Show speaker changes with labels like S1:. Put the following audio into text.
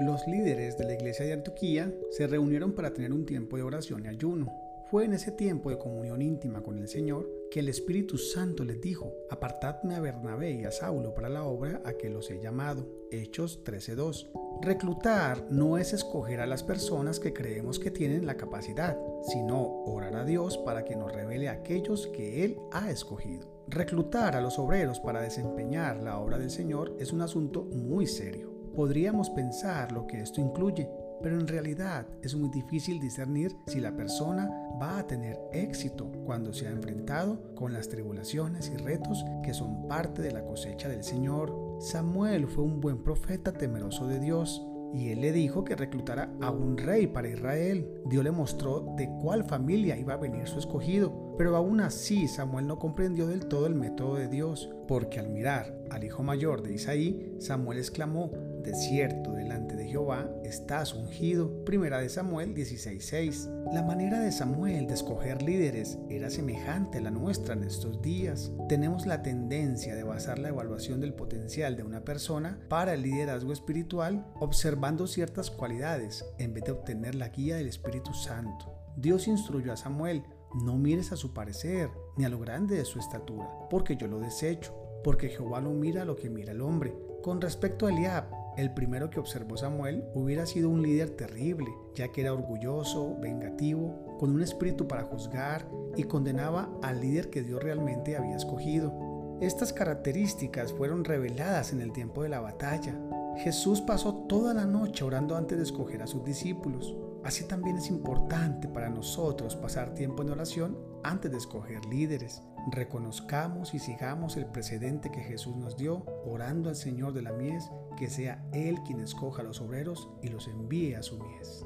S1: Los líderes de la iglesia de Antioquía se reunieron para tener un tiempo de oración y ayuno. Fue en ese tiempo de comunión íntima con el Señor que el Espíritu Santo les dijo, apartadme a Bernabé y a Saulo para la obra a que los he llamado. Hechos 13.2. Reclutar no es escoger a las personas que creemos que tienen la capacidad, sino orar a Dios para que nos revele aquellos que Él ha escogido. Reclutar a los obreros para desempeñar la obra del Señor es un asunto muy serio. Podríamos pensar lo que esto incluye, pero en realidad es muy difícil discernir si la persona va a tener éxito cuando se ha enfrentado con las tribulaciones y retos que son parte de la cosecha del Señor. Samuel fue un buen profeta temeroso de Dios y él le dijo que reclutara a un rey para Israel. Dios le mostró de cuál familia iba a venir su escogido, pero aún así Samuel no comprendió del todo el método de Dios, porque al mirar al hijo mayor de Isaí, Samuel exclamó, de cierto, delante de Jehová estás ungido. Primera de Samuel 16:6. La manera de Samuel de escoger líderes era semejante a la nuestra en estos días. Tenemos la tendencia de basar la evaluación del potencial de una persona para el liderazgo espiritual observando ciertas cualidades en vez de obtener la guía del Espíritu Santo. Dios instruyó a Samuel, no mires a su parecer ni a lo grande de su estatura, porque yo lo desecho, porque Jehová no mira lo que mira el hombre. Con respecto a Eliab, el primero que observó Samuel hubiera sido un líder terrible, ya que era orgulloso, vengativo, con un espíritu para juzgar y condenaba al líder que Dios realmente había escogido. Estas características fueron reveladas en el tiempo de la batalla. Jesús pasó toda la noche orando antes de escoger a sus discípulos. Así también es importante para nosotros pasar tiempo en oración antes de escoger líderes. Reconozcamos y sigamos el precedente que Jesús nos dio, orando al Señor de la mies, que sea Él quien escoja a los obreros y los envíe a su mies.